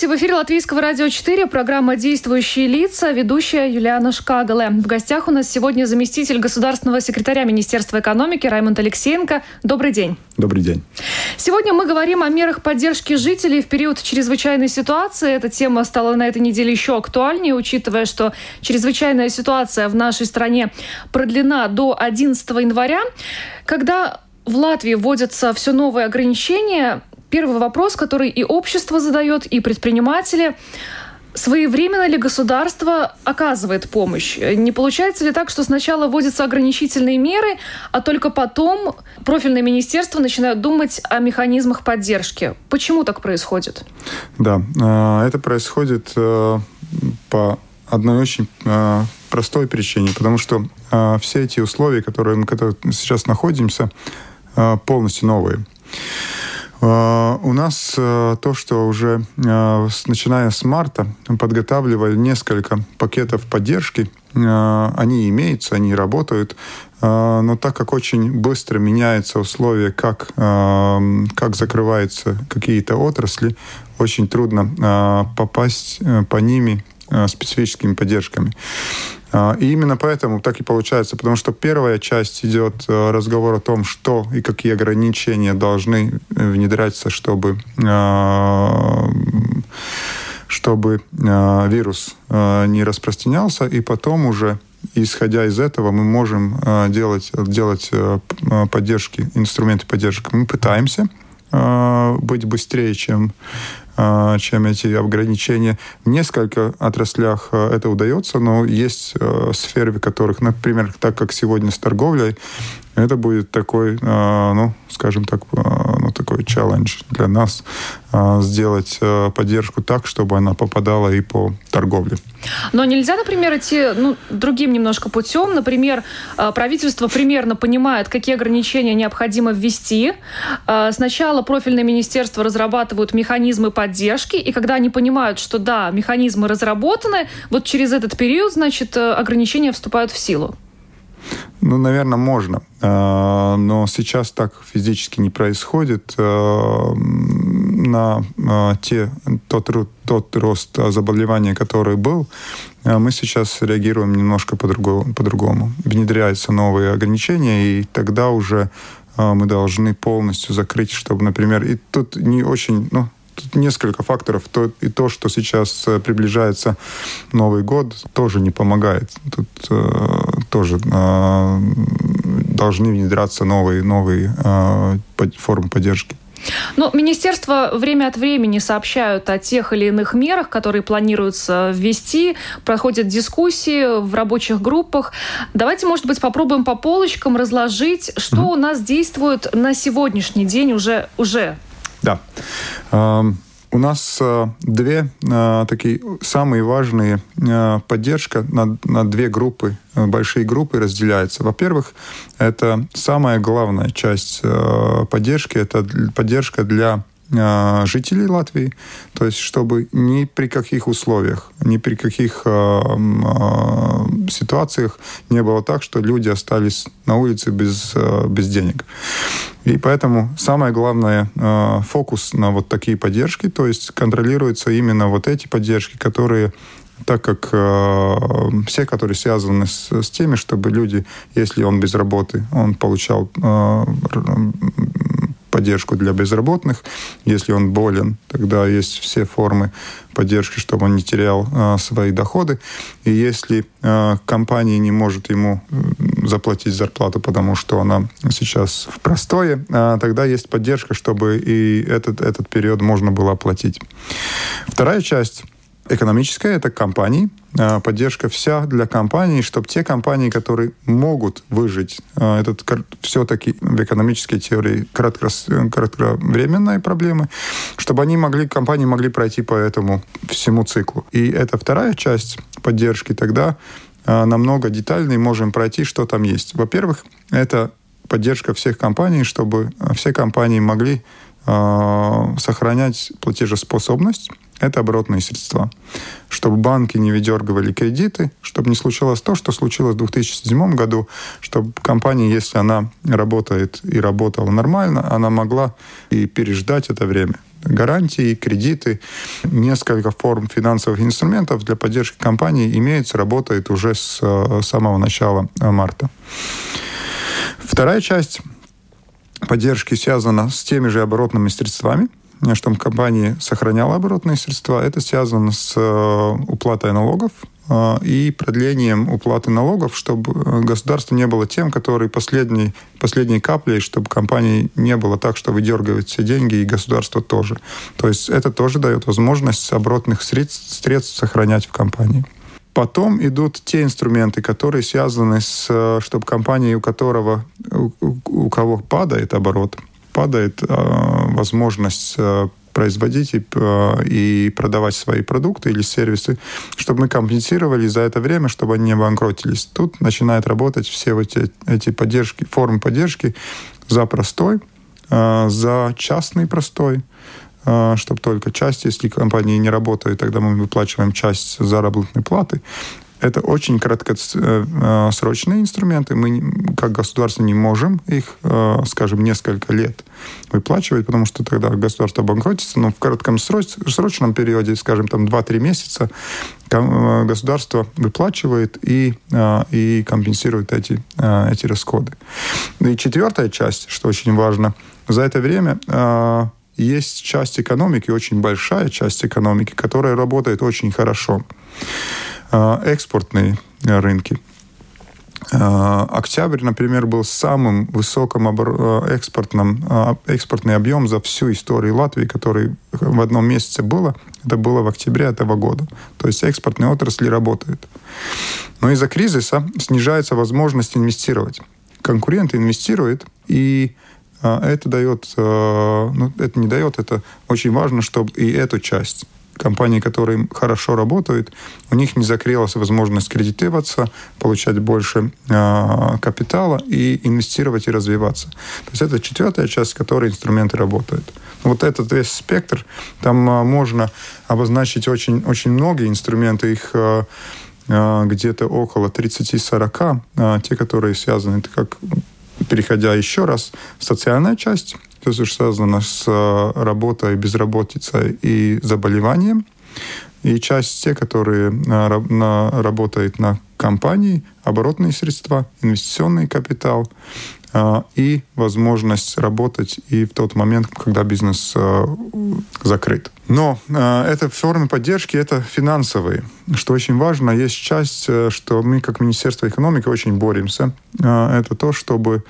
Здравствуйте, в эфире Латвийского радио 4, программа «Действующие лица», ведущая Юлиана Шкагале. В гостях у нас сегодня заместитель государственного секретаря Министерства экономики Раймонд Алексеенко. Добрый день. Добрый день. Сегодня мы говорим о мерах поддержки жителей в период чрезвычайной ситуации. Эта тема стала на этой неделе еще актуальнее, учитывая, что чрезвычайная ситуация в нашей стране продлена до 11 января. Когда в Латвии вводятся все новые ограничения, первый вопрос, который и общество задает, и предприниматели. Своевременно ли государство оказывает помощь? Не получается ли так, что сначала вводятся ограничительные меры, а только потом профильное министерство начинает думать о механизмах поддержки? Почему так происходит? Да, э, это происходит э, по одной очень э, простой причине, потому что все эти условия, которые мы сейчас находимся, полностью новые. А, у нас э, то, что уже э, начиная с марта подготавливали несколько пакетов поддержки, э, они имеются, они работают, но так как очень быстро меняются условия, как, как закрываются какие-то отрасли, очень трудно попасть по ними специфическими поддержками. А, и именно поэтому так и получается, потому что первая часть идет э, разговор о том, что и какие ограничения должны э, внедряться, чтобы а, чтобы вирус не распространялся, и потом уже исходя из этого мы можем делать, делать поддержки, инструменты поддержки. Мы пытаемся быть быстрее, чем чем эти ограничения. В нескольких отраслях а, это удается, но есть а, сферы, в которых, например, так как сегодня с торговлей, это будет такой, ну, скажем так, ну, такой челлендж для нас сделать поддержку так, чтобы она попадала и по торговле. Но нельзя, например, идти ну, другим немножко путем. Например, правительство примерно понимает, какие ограничения необходимо ввести. Сначала профильное министерство разрабатывают механизмы поддержки, и когда они понимают, что да, механизмы разработаны, вот через этот период, значит, ограничения вступают в силу. Ну, наверное, можно. А, но сейчас так физически не происходит. А, на а, те, тот, тот рост заболевания, который был, мы сейчас реагируем немножко по-другому. по-другому. Внедряются новые ограничения, и тогда уже мы должны полностью закрыть, чтобы, например, и тут не очень, ну, тут несколько факторов. То, и то, что сейчас э, приближается Новый год, тоже не помогает. Тут э, тоже э, должны внедряться новые, новые э, формы поддержки. Ну, министерства время от времени сообщают о тех или иных мерах, которые планируется ввести, проходят дискуссии в рабочих группах. Давайте, может быть, попробуем по полочкам разложить, что mm-hmm. у нас действует на сегодняшний день уже, уже да. У нас э, две э, такие самые важные э, поддержка на, на две группы, большие группы разделяется. Во-первых, это самая главная часть поддержки, это поддержка для э, жителей Латвии, то есть чтобы ни при каких условиях, ни при каких э, э, ситуациях не было так, что люди остались на улице без, э, без денег. И поэтому самое главное э, фокус на вот такие поддержки, то есть контролируются именно вот эти поддержки, которые так как э, все, которые связаны с, с теми, чтобы люди, если он без работы, он получал э, поддержку для безработных. Если он болен, тогда есть все формы поддержки, чтобы он не терял э, свои доходы. И если э, компания не может ему заплатить зарплату, потому что она сейчас в простое, э, тогда есть поддержка, чтобы и этот, этот период можно было оплатить. Вторая часть экономическая, это компании, поддержка вся для компаний, чтобы те компании, которые могут выжить, э, этот все-таки в экономической теории кратко, кратковременные проблемы, чтобы они могли, компании могли пройти по этому всему циклу. И это вторая часть поддержки, тогда намного детальнее можем пройти, что там есть. Во-первых, это поддержка всех компаний, чтобы все компании могли э, сохранять платежеспособность. Это оборотные средства. Чтобы банки не выдергивали кредиты, чтобы не случилось то, что случилось в 2007 году, чтобы компания, если она работает и работала нормально, она могла и переждать это время гарантии, кредиты, несколько форм финансовых инструментов для поддержки компании имеется, работает уже с э, самого начала марта. Вторая часть поддержки связана с теми же оборотными средствами, чтобы компания сохраняла оборотные средства. Это связано с э, уплатой налогов э, и продлением уплаты налогов, чтобы э, государство не было тем, который последней, последней каплей, чтобы компании не было так, что выдергивают все деньги, и государство тоже. То есть это тоже дает возможность оборотных средств, средств сохранять в компании. Потом идут те инструменты, которые связаны с, э, чтобы компания, у которого, у, у кого падает оборот, падает э, возможность э, производить и, э, и продавать свои продукты или сервисы, чтобы мы компенсировали за это время, чтобы они не банкротились. Тут начинают работать все вот эти, эти поддержки, формы поддержки за простой, за частный простой, чтобы только часть, если компании не работают, тогда мы выплачиваем часть заработной платы. Это очень краткосрочные э, инструменты. Мы, как государство, не можем их, э, скажем, несколько лет выплачивать, потому что тогда государство банкротится. Но в коротком срочном периоде, скажем, там 2-3 месяца, э, государство выплачивает и, и компенсирует эти, эти расходы. И четвертая часть, что очень важно, за это время есть часть экономики, очень большая часть экономики, которая работает очень хорошо. А, экспортные рынки. А, октябрь, например, был самым высоким экспортным, экспортный объем за всю историю Латвии, который в одном месяце было. Это было в октябре этого года. То есть экспортные отрасли работают. Но из-за кризиса снижается возможность инвестировать. Конкуренты инвестируют, и это дает, ну, это не дает, это очень важно, чтобы и эту часть компании, которые хорошо работают, у них не закрылась возможность кредитироваться, получать больше э, капитала и инвестировать и развиваться. То есть это четвертая часть, в которой инструменты работают. Вот этот весь спектр, там э, можно обозначить очень, очень многие инструменты, их э, где-то около 30-40, те, которые связаны, как переходя еще раз, социальная часть, то есть связана с э, работой, безработицей и заболеванием. И часть те, которые на, на, работают на компании, оборотные средства, инвестиционный капитал, а, и возможность работать и в тот момент, когда бизнес закрыт. Но это формы поддержки, это финансовые. Что очень важно, есть часть, э, что мы как Министерство экономики очень боремся. Это то, чтобы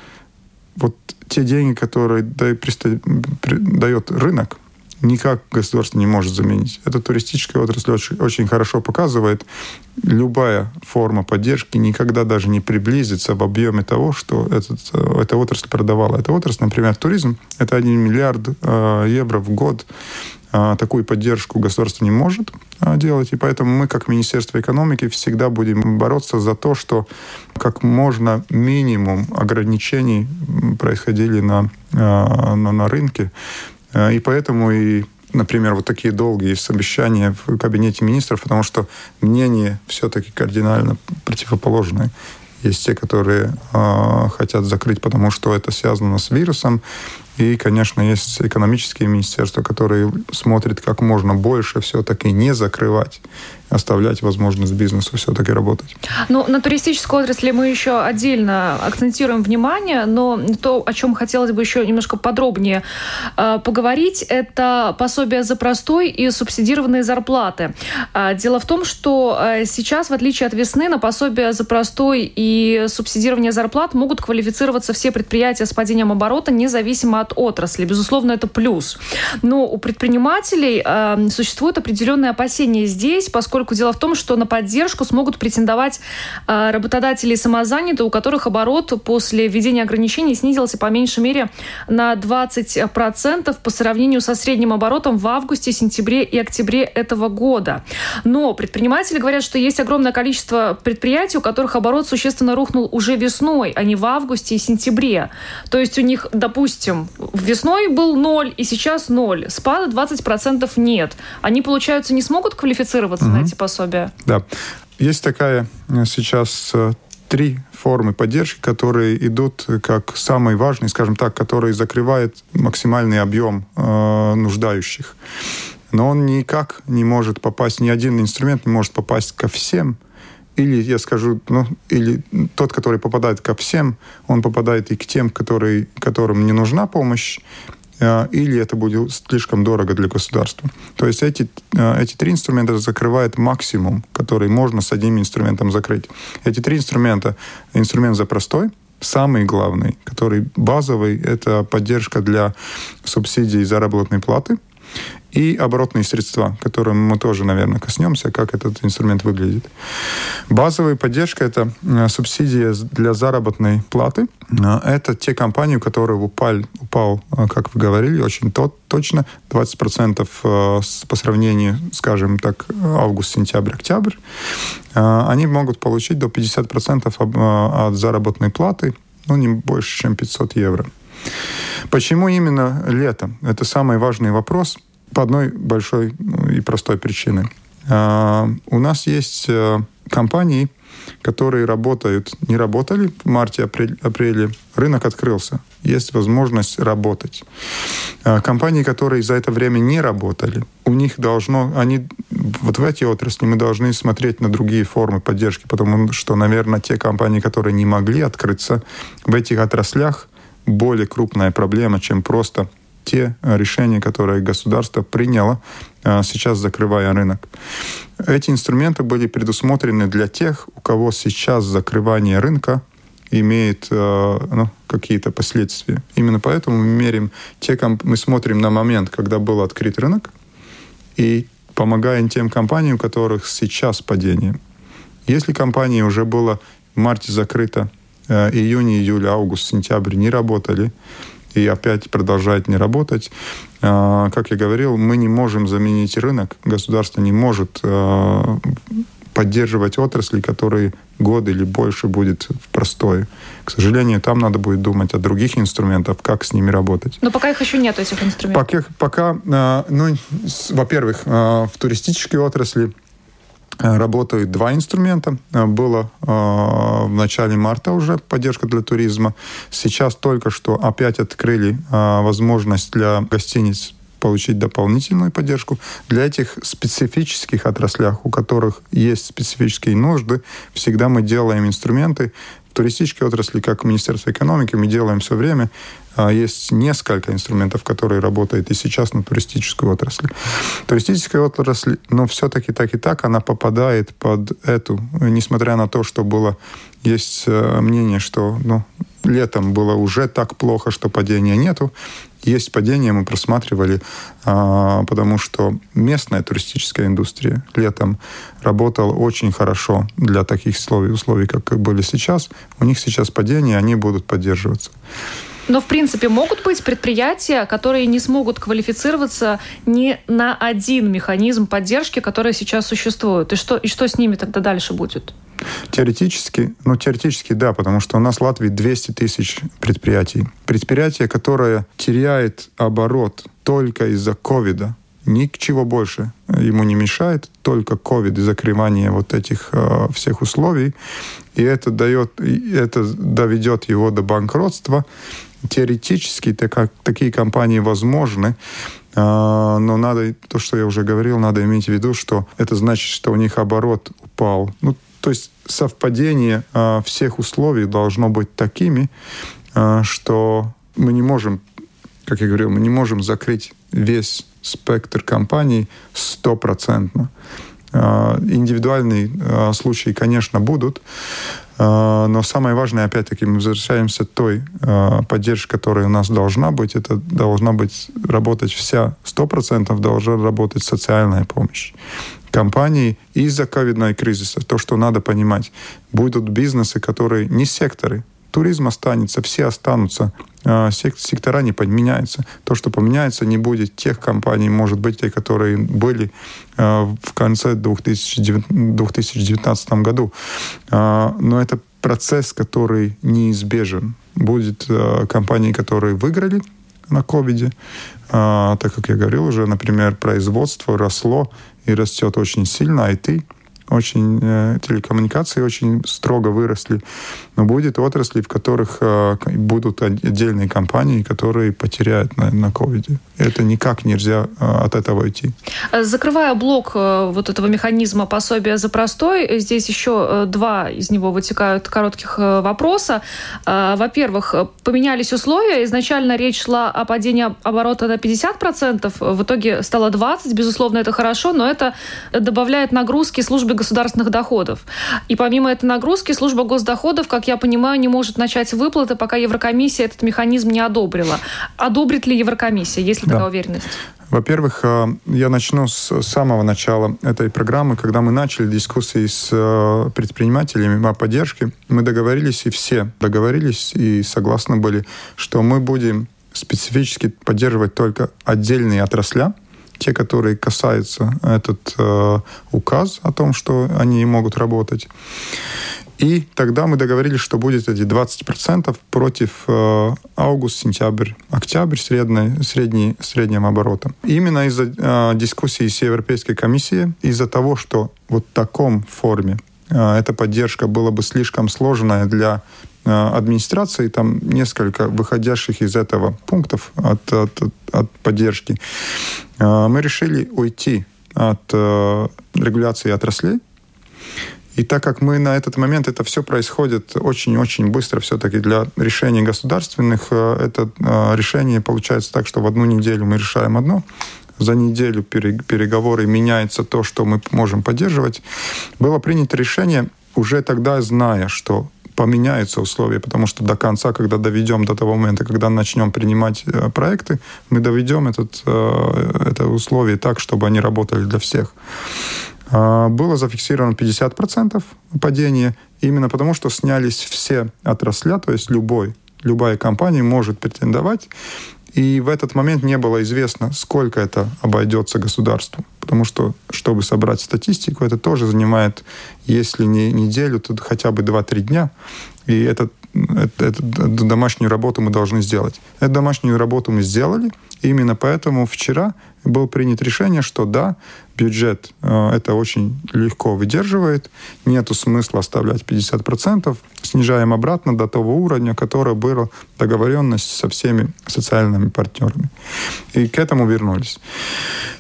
вот те деньги, которые дает рынок, никак государство не может заменить. Это туристическая отрасль очень, очень хорошо показывает. Любая форма поддержки никогда даже не приблизится в объеме того, что этот, э, эта отрасль продавала. Эта отрасль, например, туризм, это 1 миллиард э, евро в год. Э, такую поддержку государство не может э, делать, и поэтому мы, как Министерство экономики, всегда будем бороться за то, что как можно минимум ограничений происходили на, э, на, на рынке, и поэтому и например, вот такие долгие обещания в кабинете министров, потому что мнения все-таки кардинально противоположные. Есть те, которые э, хотят закрыть, потому что это связано с вирусом. И, конечно, есть экономические министерства, которые смотрят, как можно больше все-таки не закрывать оставлять возможность бизнесу все-таки работать. Ну, на туристическую отрасль мы еще отдельно акцентируем внимание, но то, о чем хотелось бы еще немножко подробнее э, поговорить, это пособие за простой и субсидированные зарплаты. Э, дело в том, что э, сейчас, в отличие от весны, на пособие за простой и субсидирование зарплат могут квалифицироваться все предприятия с падением оборота, независимо от отрасли. Безусловно, это плюс. Но у предпринимателей э, существуют определенные опасения здесь, поскольку поскольку дело в том, что на поддержку смогут претендовать э, работодатели и самозанятые, у которых оборот после введения ограничений снизился по меньшей мере на 20% по сравнению со средним оборотом в августе, сентябре и октябре этого года. Но предприниматели говорят, что есть огромное количество предприятий, у которых оборот существенно рухнул уже весной, а не в августе и сентябре. То есть у них, допустим, весной был ноль, и сейчас ноль. Спада 20% нет. Они, получается, не смогут квалифицироваться угу. на эти пособия? Да. Есть такая э, сейчас э, три формы поддержки, которые идут как самые важные, скажем так, которые закрывают максимальный объем э, нуждающих. Но он никак не может попасть, ни один инструмент не может попасть ко всем. Или, я скажу, ну, или тот, который попадает ко всем, он попадает и к тем, которые, которым не нужна помощь, или это будет слишком дорого для государства. То есть эти, э, эти три инструмента закрывают максимум, который можно с одним инструментом закрыть. Эти три инструмента. Инструмент за простой, самый главный, который базовый, это поддержка для субсидий заработной платы – и оборотные средства, которым мы тоже, наверное, коснемся, как этот инструмент выглядит. Базовая поддержка – это э, субсидия для заработной платы. Э, это те компании, у которых упал, упал э, как вы говорили, очень тот, точно 20% по сравнению, скажем так, август, сентябрь, октябрь. Они могут получить до 50% от заработной платы, ну, не больше, чем 500 евро. Почему именно летом? Это самый важный вопрос – по одной большой ну, и простой причине. А, у нас есть э, компании, которые работают, не работали в марте, апреле, рынок открылся. Есть возможность работать. А, компании, которые за это время не работали, у них должно, они вот в эти отрасли мы должны смотреть на другие формы поддержки, потому что, наверное, те компании, которые не могли открыться в этих отраслях, более крупная проблема, чем просто те решения, которые государство приняло, а, сейчас закрывая рынок. Эти инструменты были предусмотрены для тех, у кого сейчас закрывание рынка имеет а, ну, какие-то последствия. Именно поэтому мы меряем те, мы смотрим на момент, когда был открыт рынок, и помогаем тем компаниям, у которых сейчас падение. Если компания уже была в марте закрыта, июнь, июль, август, сентябрь не работали, и опять продолжает не работать. А, как я говорил, мы не можем заменить рынок, государство не может а, поддерживать отрасли, которые годы или больше будет в простое. К сожалению, там надо будет думать о других инструментах, как с ними работать. Но пока их еще нет, этих инструментов. Пока, пока а, ну, во-первых, в туристической отрасли работают два инструмента. Э, было э, в начале марта уже поддержка для туризма. Сейчас только что опять открыли возможность для гостиниц получить дополнительную поддержку. Для этих специфических отраслях, у которых есть специфические нужды, всегда мы делаем инструменты. В туристической отрасли, как Министерство экономики, мы делаем все время есть несколько инструментов, которые работают и сейчас на туристическую отрасль. Туристическая отрасль, но все-таки так и так она попадает под эту, несмотря на то, что было, есть э, мнение, что ну, летом было уже так плохо, что падения нету. Есть падение, мы просматривали, а, потому что местная туристическая индустрия летом работала очень хорошо для таких условий, условий, как были сейчас. У них сейчас падение, они будут поддерживаться. Но, в принципе, могут быть предприятия, которые не смогут квалифицироваться ни на один механизм поддержки, который сейчас существует. И что, и что с ними тогда дальше будет? Теоретически, ну, теоретически, да, потому что у нас в Латвии 200 тысяч предприятий. Предприятие, которое теряет оборот только из-за ковида, ничего больше ему не мешает, только ковид и закрывание вот этих э, всех условий, и это дает, это доведет его до банкротства, теоретически так, такие компании возможны, а, но надо, то, что я уже говорил, надо иметь в виду, что это значит, что у них оборот упал. Ну, то есть совпадение а, всех условий должно быть такими, а, что мы не можем, как я говорил, мы не можем закрыть весь спектр компаний стопроцентно. Индивидуальные случаи, конечно, будут, но самое важное, опять-таки, мы возвращаемся к той а, поддержке, которая у нас должна быть. Это должна быть работать вся, 100% должна работать социальная помощь. компании из-за ковидного кризиса. То, что надо понимать. Будут бизнесы, которые не секторы, туризм останется, все останутся, а, сектора не поменяются. То, что поменяется, не будет тех компаний, может быть, те, которые были а, в конце 2019 году. А, но это процесс, который неизбежен. Будет компании, которые выиграли на ковиде, так как я говорил уже, например, производство росло и растет очень сильно, IT – очень э, телекоммуникации очень строго выросли, но будет отрасли, в которых э, будут отдельные компании, которые потеряют на, на COVID. Это никак нельзя э, от этого уйти. Закрывая блок вот этого механизма пособия за простой, здесь еще два из него вытекают коротких вопроса. Во-первых, поменялись условия. Изначально речь шла о падении оборота на 50%, в итоге стало 20%. Безусловно, это хорошо, но это добавляет нагрузки службе государственных доходов. И помимо этой нагрузки, служба госдоходов, как я понимаю, не может начать выплаты, пока Еврокомиссия этот механизм не одобрила. Одобрит ли Еврокомиссия? Есть ли да. такая уверенность? Во-первых, э, я начну с самого начала этой программы, когда мы начали дискуссии с э, предпринимателями о поддержке. Мы договорились, и все договорились и согласны были, что мы будем специфически поддерживать только отдельные отрасля, те, которые касаются этот э, указ о том, что они могут работать. И тогда мы договорились, что будет эти 20% против э, август, сентябрь, октябрь средний, средний, средним оборотом. Именно из-за э, дискуссии с Европейской комиссией, из-за того, что вот в таком форме э, эта поддержка была бы слишком сложная для администрации, там несколько выходящих из этого пунктов от, от, от поддержки, э, мы решили уйти от э, регуляции отраслей. И так как мы на этот момент, это все происходит очень-очень быстро все-таки для решений государственных, это решение получается так, что в одну неделю мы решаем одно, за неделю переговоры меняется то, что мы можем поддерживать. Было принято решение уже тогда, зная, что поменяются условия, потому что до конца, когда доведем до того момента, когда начнем принимать э, проекты, мы доведем этот, э, это условие так, чтобы они работали для всех. А, было зафиксировано 50% падения, именно потому что снялись все отрасля, то есть любой, любая компания может претендовать, и в этот момент не было известно, сколько это обойдется государству. Потому что, чтобы собрать статистику, это тоже занимает, если не неделю, то хотя бы 2-3 дня. И это, это, эту домашнюю работу мы должны сделать. Эту домашнюю работу мы сделали. И именно поэтому вчера было принято решение, что да, бюджет э, это очень легко выдерживает, нету смысла оставлять 50%, снижаем обратно до того уровня, который был договоренность со всеми социальными партнерами. И к этому вернулись.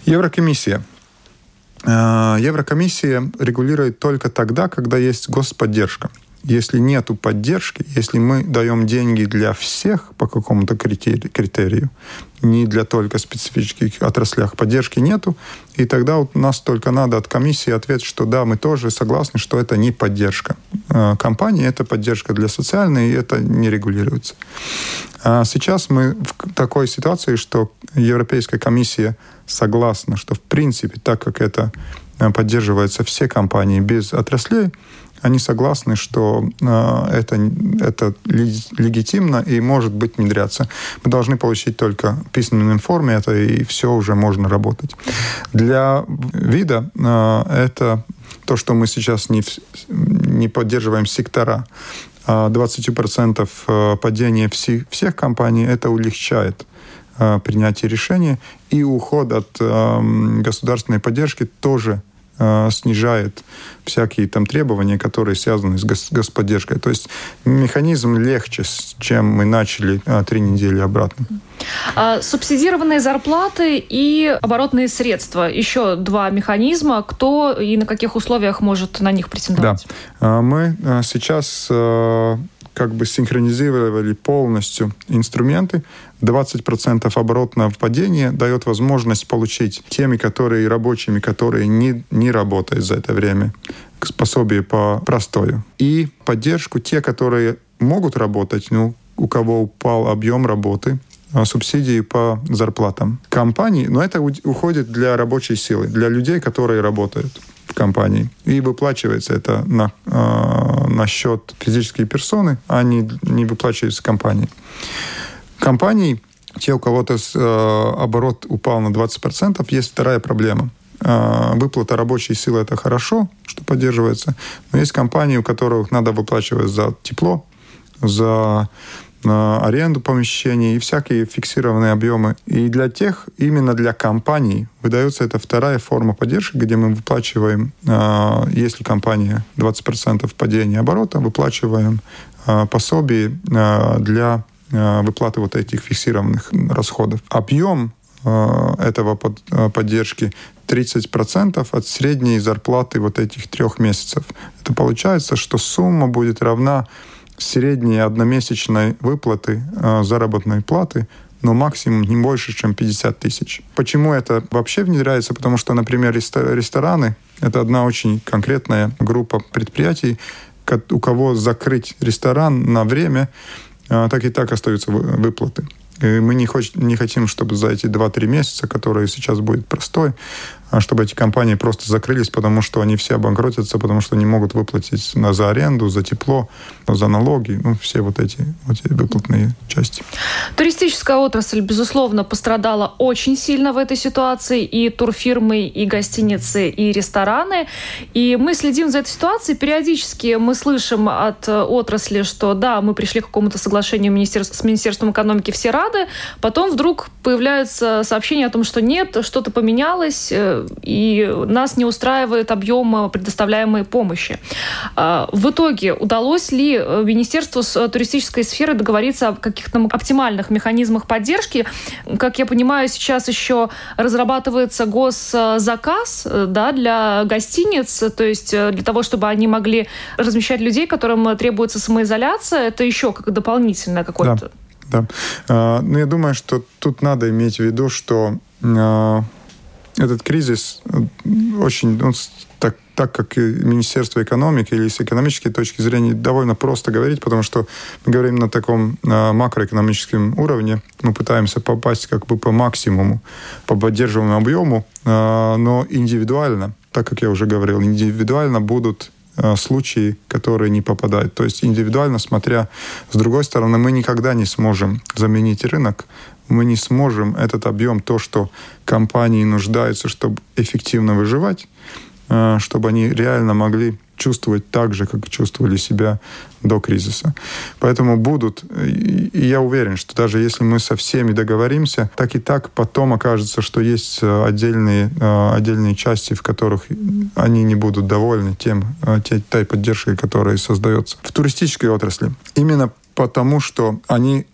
Еврокомиссия. Э, Еврокомиссия регулирует только тогда, когда есть господдержка если нет поддержки, если мы даем деньги для всех по какому-то критерию, не для только специфических отраслях, поддержки нету, и тогда у нас только надо от комиссии ответ, что да, мы тоже согласны, что это не поддержка э, компании, это поддержка для социальной, и это не регулируется. А сейчас мы в такой ситуации, что Европейская комиссия согласна, что в принципе, так как это э, поддерживается все компании без отраслей, они согласны, что э, это, это легитимно и может быть внедряться. Мы должны получить только в письменном форме это, и все уже можно работать. Для вида э, это то, что мы сейчас не, не поддерживаем сектора, а 20% э, падения всех, компаний, это улегчает принятие решения, и уход от э, государственной поддержки тоже снижает всякие там требования, которые связаны с господдержкой. То есть механизм легче, чем мы начали а, три недели обратно. А, субсидированные зарплаты и оборотные средства. Еще два механизма. Кто и на каких условиях может на них претендовать? Да. Мы сейчас как бы синхронизировали полностью инструменты. 20% оборотного падения дает возможность получить теми, которые рабочими, которые не, не работают за это время, пособие по простою. И поддержку те, которые могут работать, ну, у кого упал объем работы, субсидии по зарплатам компании, но это уходит для рабочей силы, для людей, которые работают в компании. И выплачивается это на, э, на счет физической персоны, а не, не выплачивается компании. Компании, те, у кого-то э, оборот упал на 20%, есть вторая проблема. Э, выплата рабочей силы – это хорошо, что поддерживается, но есть компании, у которых надо выплачивать за тепло, за аренду помещений и всякие фиксированные объемы. И для тех, именно для компаний, выдается эта вторая форма поддержки, где мы выплачиваем, а, если компания 20% падения оборота, выплачиваем а, пособие а, для выплаты вот этих фиксированных расходов. Объем этого поддержки 30% от средней зарплаты вот этих трех месяцев. Это получается, что сумма будет равна средней одномесячной выплаты э, заработной платы но максимум не больше, чем 50 тысяч. Почему это вообще внедряется? Потому что, например, рестораны — это одна очень конкретная группа предприятий, у кого закрыть ресторан на время, э, так и так остаются выплаты. И мы не, хоч, не хотим, чтобы за эти 2-3 месяца, которые сейчас будет простой, чтобы эти компании просто закрылись, потому что они все обанкротятся, потому что не могут выплатить за аренду, за тепло, за налоги, ну, все вот эти, вот эти выплатные части. Туристическая отрасль, безусловно, пострадала очень сильно в этой ситуации, и турфирмы, и гостиницы, и рестораны. И мы следим за этой ситуацией. Периодически мы слышим от отрасли, что да, мы пришли к какому-то соглашению с Министерством экономики, все рады. Потом вдруг появляются сообщения о том, что нет, что-то поменялось, э, и нас не устраивает объем предоставляемой помощи. А, в итоге удалось ли э, Министерству с туристической сферы договориться о каких-то оптимальных механизмах поддержки? Как я понимаю, сейчас еще разрабатывается госзаказ э, да, для гостиниц, то есть э, для того, чтобы они могли размещать людей, которым требуется самоизоляция, это еще как дополнительное какое-то... Да. Да. Ну, я думаю, что тут надо иметь в виду, что а, этот кризис очень, он, так, так как Министерство экономики или с экономической точки зрения довольно просто говорить, потому что мы говорим на таком на макроэкономическом уровне, мы пытаемся попасть как бы по максимуму, по поддерживаемому объему, э, но индивидуально, так как я уже говорил, индивидуально будут э, случаи, которые не попадают. То есть индивидуально, смотря с другой стороны, мы никогда не сможем заменить рынок мы не сможем этот объем, то, что компании нуждаются, чтобы эффективно выживать, э, чтобы они реально могли чувствовать так же, как чувствовали себя до кризиса. Поэтому будут, и я уверен, что даже если мы со всеми договоримся, так и так потом окажется, что есть э, отдельные, э, отдельные части, в которых они не будут довольны тем, той поддержкой, которая создается. В туристической отрасли именно потому, что они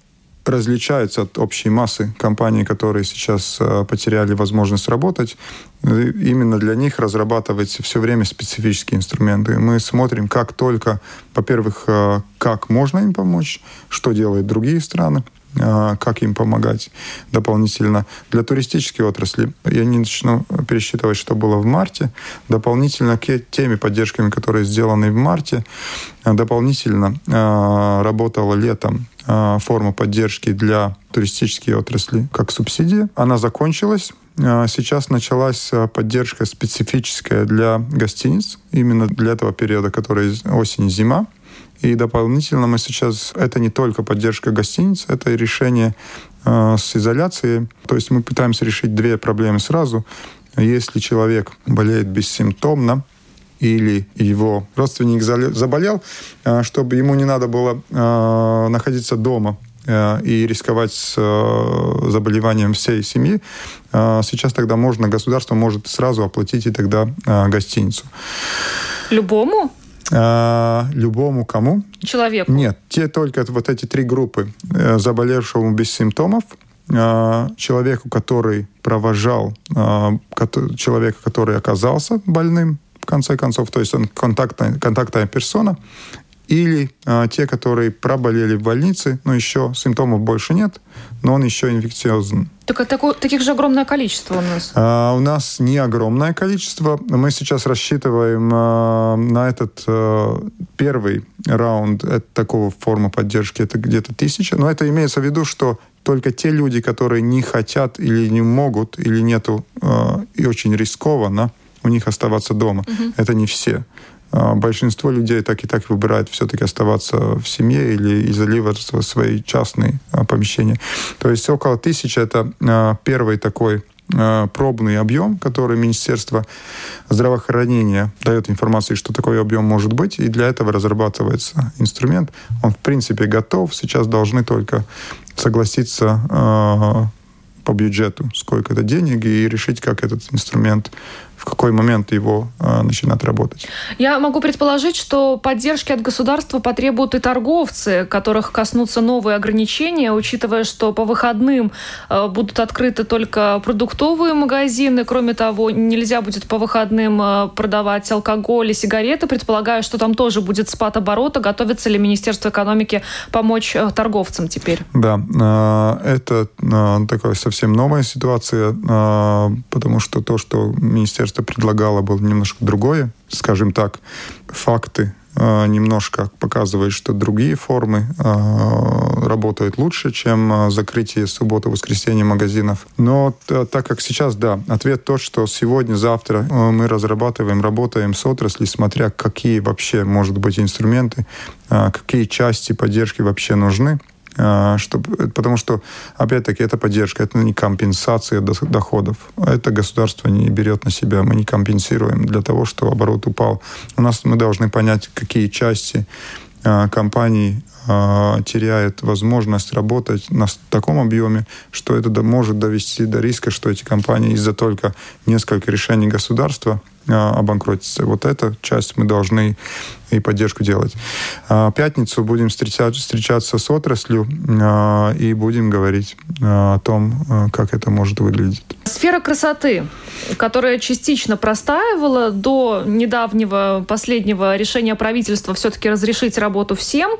различаются от общей массы компаний, которые сейчас э, потеряли возможность работать. Именно для них разрабатываются все время специфические инструменты. Мы смотрим, как только, во-первых, э, как можно им помочь, что делают другие страны, э, как им помогать дополнительно. Для туристической отрасли я не начну пересчитывать, что было в марте. Дополнительно к теми поддержками, которые сделаны в марте, дополнительно работала летом форма поддержки для туристической отрасли как субсидия. Она закончилась. Э, сейчас началась э, поддержка специфическая для гостиниц, именно для этого периода, который осень и дополнительно мы сейчас... Это не только поддержка гостиниц, это и решение с изоляцией. То есть мы пытаемся решить две проблемы сразу. Если человек болеет бессимптомно, или его родственник заболел, э, чтобы ему не надо было э, находиться дома э, и рисковать с заболеванием всей семьи, сейчас тогда можно, государство может сразу оплатить и тогда гостиницу. Любому? любому кому? Человеку? Нет, те только вот эти три группы. Заболевшему без симптомов, человеку, который провожал человека, который оказался больным, в конце концов, то есть он контактная, контактная персона, или а, те, которые проболели в больнице, но еще симптомов больше нет, но он еще инфекциозен. Так, тако, таких же огромное количество у нас? А, у нас не огромное количество. Мы сейчас рассчитываем а, на этот а, первый раунд это такого формы поддержки это где-то тысяча. Но это имеется в виду, что только те люди, которые не хотят или не могут, или нету, э, и очень рискованно у них оставаться дома. Угу. Это не все. Э, большинство людей так и так выбирает все-таки оставаться в семье или изолироваться в свои частные э, помещения. То есть около тысячи это э, первый такой пробный объем, который Министерство здравоохранения дает информации, что такой объем может быть, и для этого разрабатывается инструмент. Он, в принципе, готов. Сейчас должны только согласиться по бюджету, сколько это денег, и решить, как этот инструмент какой момент его э, начинать работать. Я могу предположить, что поддержки от государства потребуют и торговцы, которых коснутся новые ограничения, учитывая, что по выходным э, будут открыты только продуктовые магазины. Кроме того, нельзя будет по выходным э, продавать алкоголь и сигареты. Предполагаю, что там тоже будет спад оборота. Готовится ли Министерство экономики помочь э, торговцам теперь? Да, э, это э, такая совсем новая ситуация, э, потому что то, что Министерство министерство предлагало, было немножко другое. Скажем так, факты э, немножко показывают, что другие формы э, работают лучше, чем э, закрытие субботы, воскресенья магазинов. Но так как сейчас, да, ответ тот, что сегодня, завтра мы разрабатываем, работаем с отраслью, смотря какие вообще, может быть, инструменты, какие части поддержки вообще нужны. А, чтобы, потому что, опять-таки, это поддержка, это не компенсация доходов. Это государство не берет на себя, мы не компенсируем для того, чтобы оборот упал. У нас мы должны понять, какие части а, компаний а, теряют возможность работать на таком объеме, что это может довести до риска, что эти компании из-за только нескольких решений государства обанкротятся. Вот эта часть мы должны и поддержку делать. В пятницу будем встречаться, встречаться с отраслью и будем говорить о том, как это может выглядеть. Сфера красоты, которая частично простаивала до недавнего последнего решения правительства все-таки разрешить работу всем,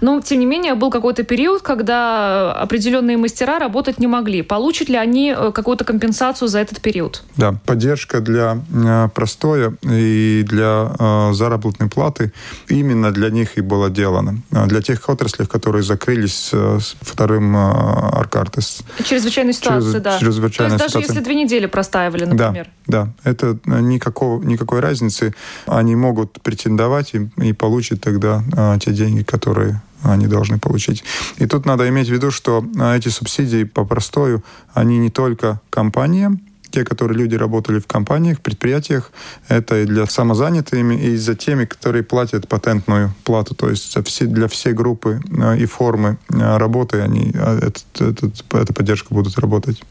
но тем не менее был какой-то период, когда определенные мастера работать не могли. Получат ли они э, какую-то компенсацию за этот период? Да, поддержка для э, простоя и для э, заработной платы именно для них и было делано. Для тех отраслей, которые закрылись с вторым Аркартес. Чрезвычайной ситуации, Чрез, да. Чрезвычайная То есть даже если две недели простаивали, например. Да, да. Это никакого, никакой разницы. Они могут претендовать и, и получить тогда а, те деньги, которые они должны получить. И тут надо иметь в виду, что а, эти субсидии по простою, они не только компаниям, те, которые люди работали в компаниях, предприятиях, это и для самозанятыми, и за теми, которые платят патентную плату. То есть для всей группы а, и формы работы они, этот, этот, эта поддержка будут работать.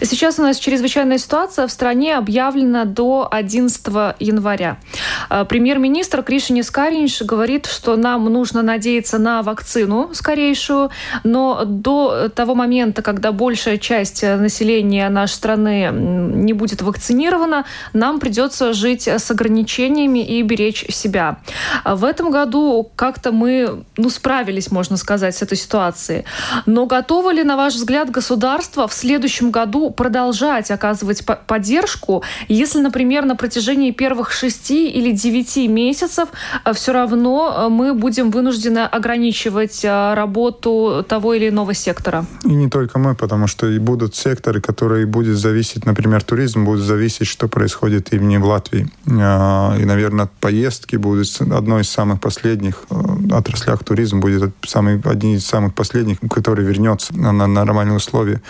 Сейчас у нас чрезвычайная ситуация в стране объявлена до 11 января. Э, премьер-министр Кришини Скаринш говорит, что нам нужно надеяться на вакцину скорейшую, но до того момента, когда большая часть населения нашей страны не будет вакцинирована, нам придется жить с ограничениями и беречь себя. В этом году как-то мы ну, справились, можно сказать, с этой ситуацией. Но готово ли, на ваш взгляд, государство в следующем году продолжать оказывать поддержку, если, например, на протяжении первых шести или девяти месяцев э, все равно э, мы будем вынуждены ограничивать э, работу того или иного сектора? И не только мы, потому что и будут секторы, которые будут зависеть, например, туризм будет зависеть, что происходит именно в Латвии. И, наверное, поездки будут одной из самых последних отраслях туризма будет самый, один из самых последних, который вернется на, на нормальные условия.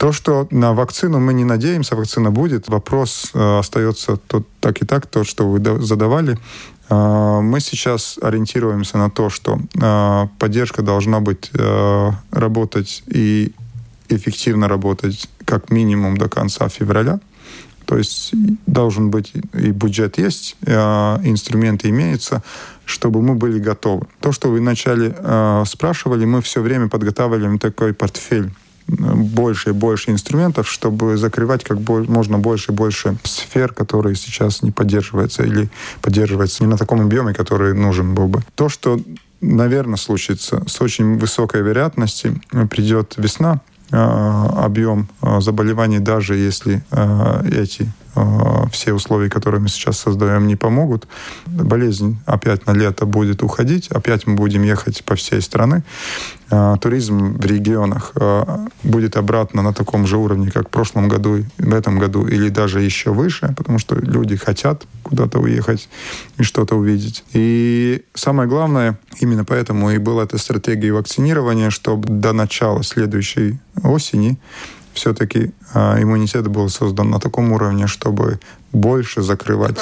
То, что на вакцину мы не надеемся, вакцина будет, вопрос э, остается тот, так и так, то, что вы задавали. Э, мы сейчас ориентируемся на то, что э, поддержка должна быть работать и эффективно работать как минимум до конца февраля. То есть должен быть и бюджет есть, э, инструменты имеются, чтобы мы были готовы. То, что вы вначале спрашивали, мы все время подготавливаем такой портфель больше и больше инструментов, чтобы закрывать как можно больше и больше сфер, которые сейчас не поддерживаются или поддерживаются не на таком объеме, который нужен был бы. То, что наверное, случится с очень высокой вероятностью. Придет весна, а, объем а, заболеваний, даже если а, эти э, все условия, которые мы сейчас создаем, не помогут. Болезнь опять на лето будет уходить, опять мы будем ехать по всей стране. Э, туризм в регионах будет обратно на таком же уровне, как в прошлом году, в этом году, или даже еще выше, потому что люди хотят куда-то уехать и что-то увидеть. И самое главное, именно поэтому и была эта стратегия вакцинирования, чтобы до начала следующей осени все-таки а, иммунитет был создан на таком уровне, чтобы больше закрывать